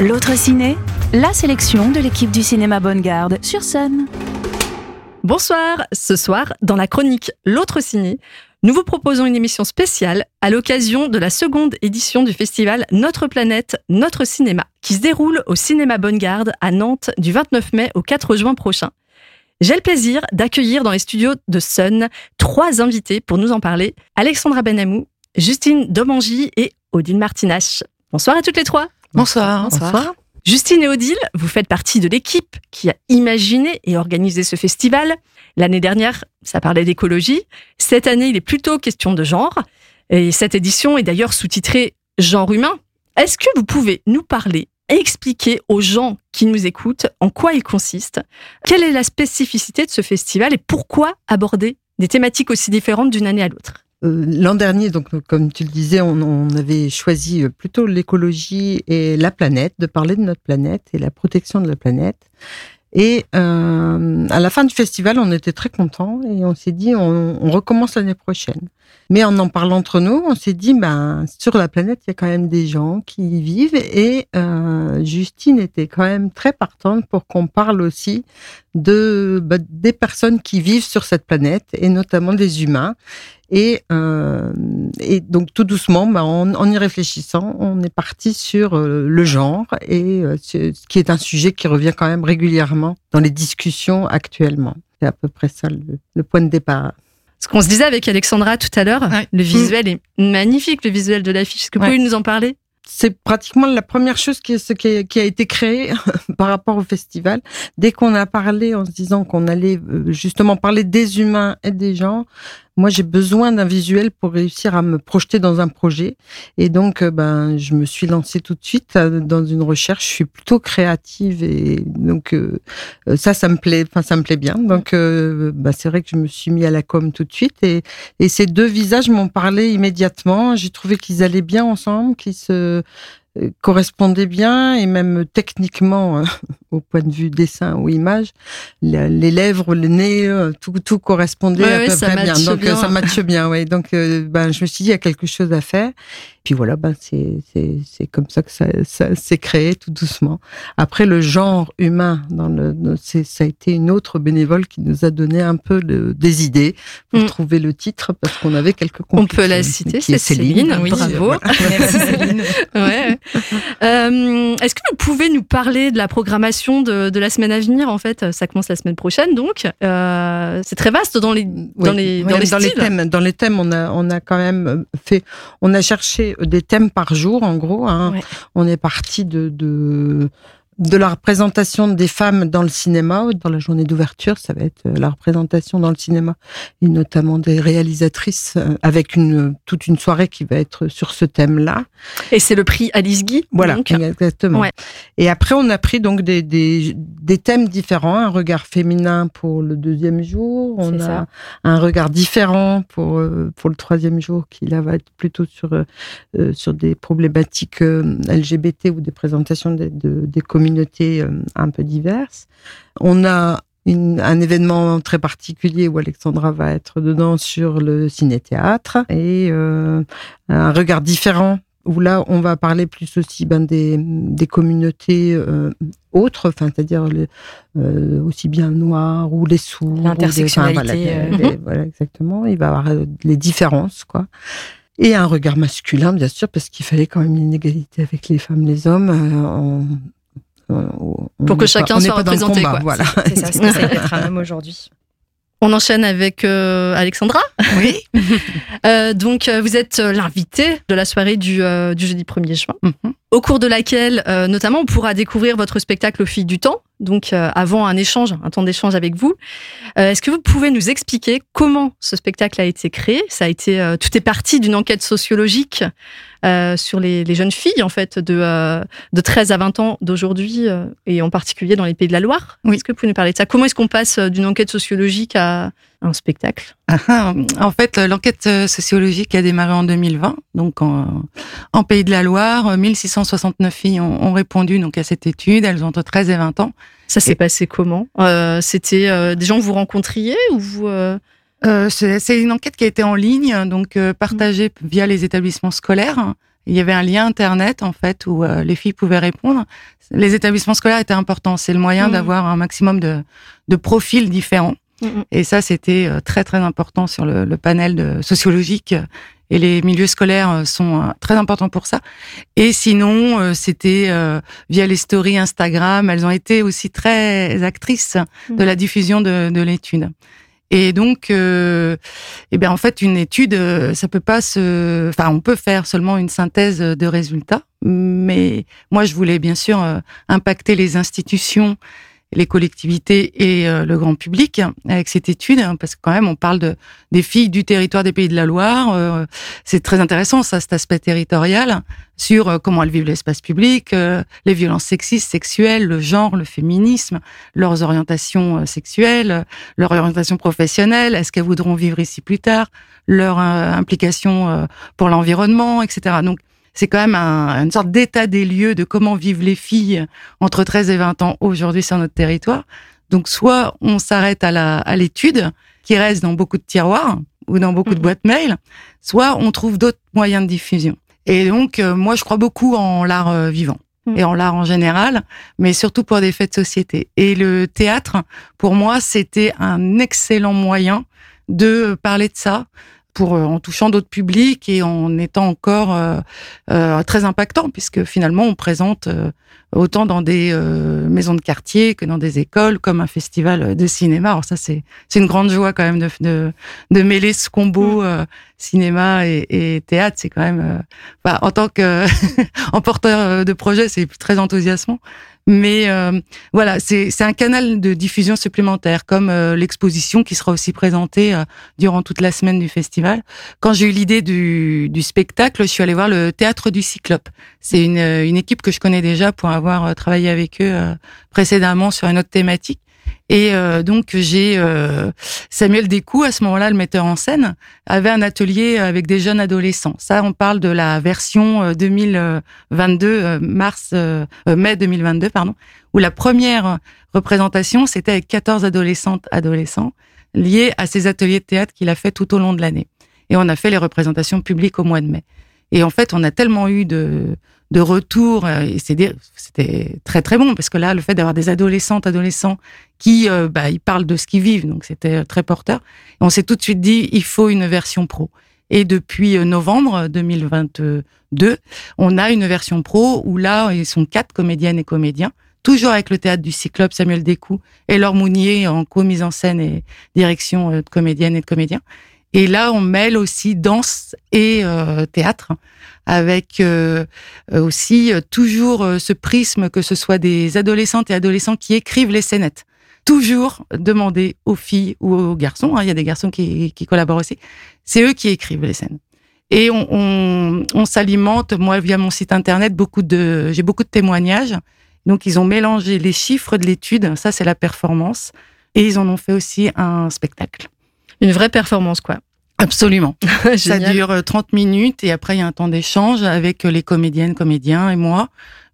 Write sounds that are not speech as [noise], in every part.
L'autre ciné, la sélection de l'équipe du cinéma Bonne Garde sur Sun. Bonsoir, ce soir, dans la chronique L'autre ciné, nous vous proposons une émission spéciale à l'occasion de la seconde édition du festival Notre planète, notre cinéma, qui se déroule au cinéma Bonne Garde à Nantes du 29 mai au 4 juin prochain. J'ai le plaisir d'accueillir dans les studios de Sun trois invités pour nous en parler. Alexandra Benamou, Justine Domangy et Odile Martinache. Bonsoir à toutes les trois. Bonsoir. Bonsoir. Justine et Odile, vous faites partie de l'équipe qui a imaginé et organisé ce festival. L'année dernière, ça parlait d'écologie. Cette année, il est plutôt question de genre. Et cette édition est d'ailleurs sous-titrée Genre humain. Est-ce que vous pouvez nous parler et expliquer aux gens qui nous écoutent en quoi il consiste? Quelle est la spécificité de ce festival et pourquoi aborder des thématiques aussi différentes d'une année à l'autre? L'an dernier, donc comme tu le disais, on, avait choisi euh, plutôt l'écologie et la planète, de parler de notre planète et la protection de la planète. Et euh, à la fin du festival, on était très contents et on s'est dit on recommence l'année prochaine. Mais en en parlant entre nous, on s'est dit ben sur la planète, il y a quand même des gens qui y vivent et euh, Justine était quand même très partante pour qu'on parle aussi de bah, des personnes qui vivent sur cette planète et notamment des humains. Et, euh, et donc tout doucement, bah, en, y réfléchissant, on est parti sur euh, le genre et euh, ce qui est un sujet qui revient quand même régulièrement dans les discussions actuellement. C'est à peu près ça le point de départ. Ce qu'on se disait avec Alexandra tout à l'heure, ouais. le visuel est magnifique, le visuel de l'affiche. Est-ce que vous ouais. pouvez nous en parler? C'est pratiquement la première chose qui, qui, qui a été créée [laughs] par rapport au festival. Dès qu'on a parlé en se disant qu'on allait euh, justement parler des humains et des gens, moi j'ai besoin d'un visuel pour réussir à me projeter dans un projet. Et donc, euh, ben, je me suis lancée tout de suite euh, dans une recherche. Je suis plutôt créative et donc ça, ça me plaît. Enfin, ça me plaît bien. Donc, ben, c'est vrai que je me suis mis à la com tout de suite et, et ces deux visages m'ont parlé immédiatement. J'ai trouvé qu'ils allaient bien ensemble, qu'ils se correspondait bien et même techniquement euh, [laughs] au point de vue dessin ou image les lèvres le nez euh, tout tout correspondait ouais, à ouais, peu près bien. donc bien. ça matche bien ouais. Donc euh, ben je me suis dit il y a quelque chose à faire. Puis voilà ben c'est c'est c'est comme ça que ça, ça s'est créé tout doucement. Après le genre humain dans le c'est ça a été une autre bénévole qui nous a donné un peu de, des idées. Pour mm. trouver le titre parce qu'on avait quelques on peut la citer c'est Céline, Céline oui, bravo. [laughs] merci Céline. [laughs] Ouais [laughs] euh, Est-ce que vous pouvez nous parler de la programmation de, de, la semaine à venir En fait, ça commence la semaine prochaine, donc euh, c'est très vaste dans les dans les oui, dans, les, dans les, thèmes. Dans les thèmes, on a on a quand même fait, on a cherché des thèmes par jour, en gros. Hein. Ouais. On est parti de, de de la représentation des femmes dans le cinéma. Dans la journée d'ouverture, ça va être euh, la représentation dans le cinéma et notamment des réalisatrices euh, avec une toute une soirée qui va être sur ce thème-là. Et c'est le prix Alice Guy. Voilà, donc. exactement. Ouais. Et après, on a pris donc des, des, des thèmes différents. Un regard féminin pour le deuxième jour. On a ça. un regard différent pour euh, pour le troisième jour qui là va être plutôt sur euh, sur des problématiques LGBT ou des présentations de, de, des communautés communautés euh, un peu diverses. On a une, un événement très particulier où Alexandra va être dedans sur le ciné-théâtre et euh, un regard différent où là on va parler plus aussi ben, des, des communautés euh, autres, enfin c'est-à-dire euh, aussi bien noirs ou les sourds, l'intersectionnalité, enfin, voilà, voilà, exactement. Il va y avoir les différences quoi. Et un regard masculin, bien sûr, parce qu'il fallait quand même une égalité avec les femmes, les hommes. On, on pour que chacun pas, soit représenté. Combat, quoi. Voilà. C'est ça, ce que c'est d'être un homme aujourd'hui. On enchaîne avec euh, Alexandra. Oui. [laughs] euh, donc, vous êtes l'invité de la soirée du, euh, du jeudi 1er juin, mm -hmm. au cours de laquelle, euh, notamment, on pourra découvrir votre spectacle au fil du temps. Donc, euh, avant un échange, un temps d'échange avec vous. Euh, Est-ce que vous pouvez nous expliquer comment ce spectacle a été créé? Ça a été, euh, tout est parti d'une enquête sociologique euh, sur les, les, jeunes filles, en fait, de, euh, de 13 à 20 ans d'aujourd'hui, euh, et en particulier dans les Pays de la Loire. Oui. Est-ce que vous pouvez nous parler de ça? Comment est-ce qu'on passe d'une enquête sociologique à un spectacle? Ah, En fait, l'enquête sociologique a démarré en 2020, donc en, en Pays de la Loire. 1669 filles ont, ont, répondu donc à cette étude. Elles ont entre 13 et 20 ans. Ça s'est passé comment? C'était des gens que vous rencontriez ou vous euh... c'est une enquête qui a été en ligne, donc partagée mmh. via les établissements scolaires. il y avait un lien internet en fait où euh, les filles pouvaient répondre. Les établissements scolaires étaient importants. C'est le moyen Mhm. d'avoir un maximum de, de profils différents. Mhm. Et ça, c'était euh, très très important sur le, le panel de sociologique. Et les milieux scolaires euh, sont euh, très importants pour ça. Et sinon, euh, c'était euh, via les stories Instagram. Elles ont été aussi très actrices de la diffusion de, de l'étude. Et donc, euh, eh bien, en fait, une étude, euh, ça peut pas se, enfin, on peut faire seulement une synthèse de résultats. Mais moi, je voulais bien sûr euh, impacter les institutions, les collectivités et euh, le grand public avec cette étude, hein, parce que quand même, on parle de des filles du territoire des Pays de la Loire. euh, c'est très intéressant, ça, cet aspect territorial sur euh, comment elles vivent l'espace public, euh, les violences sexistes, sexuelles, le genre, le féminisme, leurs orientations sexuelles, leur orientation professionnelle, est-ce qu'elles voudront vivre ici plus tard, leur implication pour l'environnement, etc. Donc, c'est quand même un- une sorte d'état des lieux de comment vivent les filles entre 13 et 20 ans aujourd'hui sur notre territoire. Donc, soit on s'arrête à la à l'étude qui reste dans beaucoup de tiroirs ou dans beaucoup de Mhm. boîtes mail, soit on trouve d'autres moyens de diffusion. Et donc, euh, moi, je crois beaucoup en l'art euh, vivant Mhm. et en l'art en général, mais surtout pour des faits de société. Et le théâtre, pour moi, c'était un excellent moyen de parler de ça pour euh, en touchant d'autres publics et en étant encore euh, euh, très impactant puisque finalement on présente euh, autant dans des euh, maisons de quartier que dans des écoles comme un festival de cinéma. Alors ça c'est c'est une grande joie quand même de de, de mêler ce combo euh, cinéma et, et théâtre. C'est quand même euh, bah, en tant que [laughs] en porteur de projet c'est très enthousiasmant. Mais euh, voilà, c'est un canal de diffusion supplémentaire, comme euh, l'exposition qui sera aussi présentée euh, durant toute la semaine du festival. Quand j'ai eu l'idée du, du spectacle, je suis allée voir le Théâtre du Cyclope. C'est une, euh, une équipe que je connais déjà pour avoir euh, travaillé avec eux euh, précédemment sur une autre thématique. Et euh, donc j'ai euh, Samuel Descoux, à ce moment-là, le metteur en scène, avait un atelier avec des jeunes adolescents. Ça, on parle de la version euh, 2022, euh, mars, euh, euh, mai 2022, pardon, où la première représentation, c'était avec 14 adolescentes, adolescents, liés à ces ateliers de théâtre qu'il a fait tout au long de l'année. Et on a fait les représentations publiques au mois de mai. Et en fait, on a tellement eu de, de retours, euh, et c'était très très bon, parce que là, le fait d'avoir des adolescentes, adolescents qui, euh, bah, parlent de ce qu'ils vivent, donc c'était très porteur. On s'est tout de suite dit, il faut une version pro. Et depuis euh, novembre 2022, on a une version pro où là, ils sont quatre comédiennes et comédiens, toujours avec le théâtre du Cyclope, Samuel Descoux et Laure Mounier en co-mise en scène et direction de comédiennes et de comédiens. Et là, on mêle aussi danse et euh, théâtre avec euh, euh, aussi euh, toujours euh, ce prisme que ce soit des adolescentes et adolescents qui écrivent les scénettes. Toujours demander aux filles ou aux garçons, hein, il y a des garçons qui, qui collaborent aussi, c'est eux qui écrivent les scènes. Et on, on, on s'alimente, moi via mon site internet, beaucoup de, j'ai beaucoup de témoignages. Donc ils ont mélangé les chiffres de l'étude, ça c'est la performance, et ils en ont fait aussi un spectacle. Une vraie performance, quoi. Absolument. [laughs] Ça dure euh, 30 minutes et après il y a un temps d'échange avec euh, les comédiennes, comédiens et moi,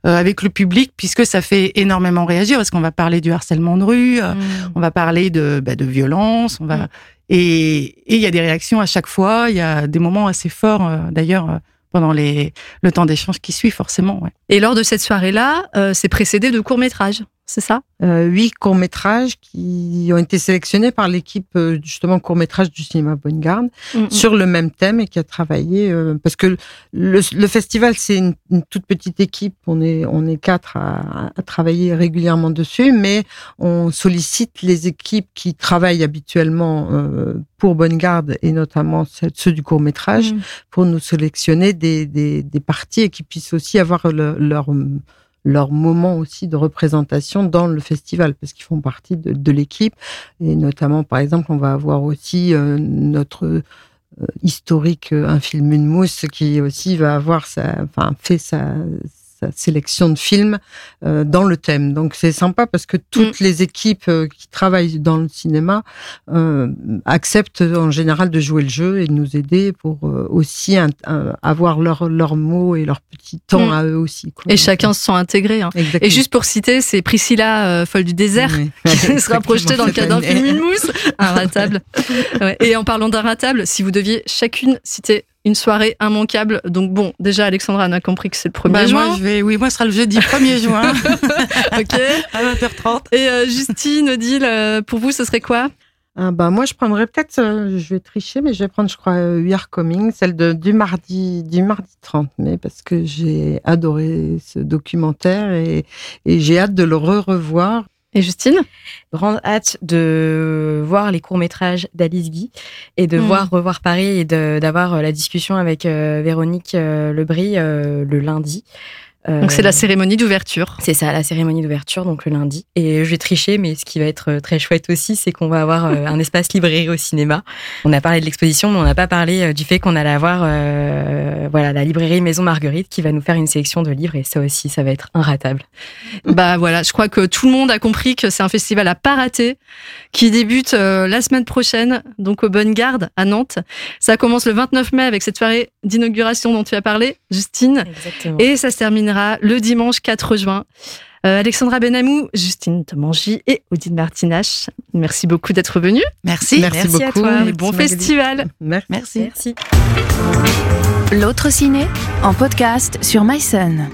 euh, avec le public, puisque ça fait énormément réagir parce qu'on va parler du harcèlement de rue, euh, Mm. on va parler de, bah, de violence, on va Mm. et et il y a des réactions à chaque fois, il y a des moments assez forts euh, d'ailleurs euh, pendant les le temps d'échange qui suit forcément. Ouais. Et lors de cette soirée-là, euh, c'est précédé de courts-métrages, c'est ça? Euh, huit courts-métrages qui ont été sélectionnés par l'équipe euh, justement court-métrage du cinéma Bonne Garde Mm, sur le même thème et qui a travaillé euh, parce que le, le festival c'est une, une toute petite équipe. On est on est quatre à, à travailler régulièrement dessus mais on sollicite les équipes qui travaillent habituellement euh, pour Bonne Garde et notamment ceux du court-métrage Mm. pour nous sélectionner des, des, des parties et qui puissent aussi avoir le- leur leur moment aussi de représentation dans le festival parce qu'ils font partie de, l'équipe. Et notamment par exemple on va avoir aussi euh, notre euh, historique euh, un film une mousse qui aussi va avoir sa enfin fait sa sa sélection de films euh, dans le thème. Donc c'est sympa parce que toutes les équipes euh, qui travaillent dans le cinéma euh, acceptent en général de jouer le jeu et de nous aider pour euh, aussi un- un- avoir leur leur mot et leur petit temps Mm. à eux aussi. quoi. Et chacun se sent intégré. hein. Et juste pour citer, c'est Priscilla Folle du désert Oui. qui sera projetée dans le cadre d'un film mousse, un ratable. [laughs] Ouais. Et en parlant d'un ratable, si vous deviez chacune citer une soirée immanquable. Donc bon, déjà Alexandra on a compris que c'est le 1er Bah, juin. moi, je vais, oui, moi, ce sera le jeudi 1er juin [laughs] ok. à 20h30. Et euh, Justine, Odile, euh, pour vous, ce serait quoi? Ah bah, moi, je prendrais peut-être, euh, je vais tricher, mais je vais prendre, je crois, euh, We Are Coming, celle de, du, mardi, du mardi 30 mai, parce que j'ai adoré ce documentaire et, et j'ai hâte de le re-revoir. Et Justine? Grande hâte de voir les courts-métrages d'Alice Guy et de Mm. voir Revoir Paris et d'avoir euh, la discussion avec euh, Véronique euh, Lebris euh, le lundi. Euh, Donc c'est la cérémonie d'ouverture. C'est ça, la cérémonie d'ouverture, donc le lundi. Et je vais tricher, mais ce qui va être euh, très chouette aussi, c'est qu'on va avoir euh, un espace librairie au cinéma. On a parlé de l'exposition, mais on n'a pas parlé euh, du fait qu'on allait avoir euh, voilà, la librairie Maison Marguerite qui va nous faire une sélection de livres, et ça aussi, ça va être inratable. Bah voilà, je crois que tout le monde a compris que c'est un festival à pas rater qui débute euh, la semaine prochaine, donc au Bonne Garde à Nantes. Ça commence le 29 mai avec cette soirée d'inauguration dont tu as parlé, Justine. Exactement. Et ça se terminera le dimanche 4 juin. Euh, Alexandra Benamou, Justine Tomangi et Odile Martinache, merci beaucoup d'être venus. Merci. Merci, Merci à beaucoup. toi. Et bon festival. Merci. Merci. Merci. L'autre ciné en podcast sur MySun.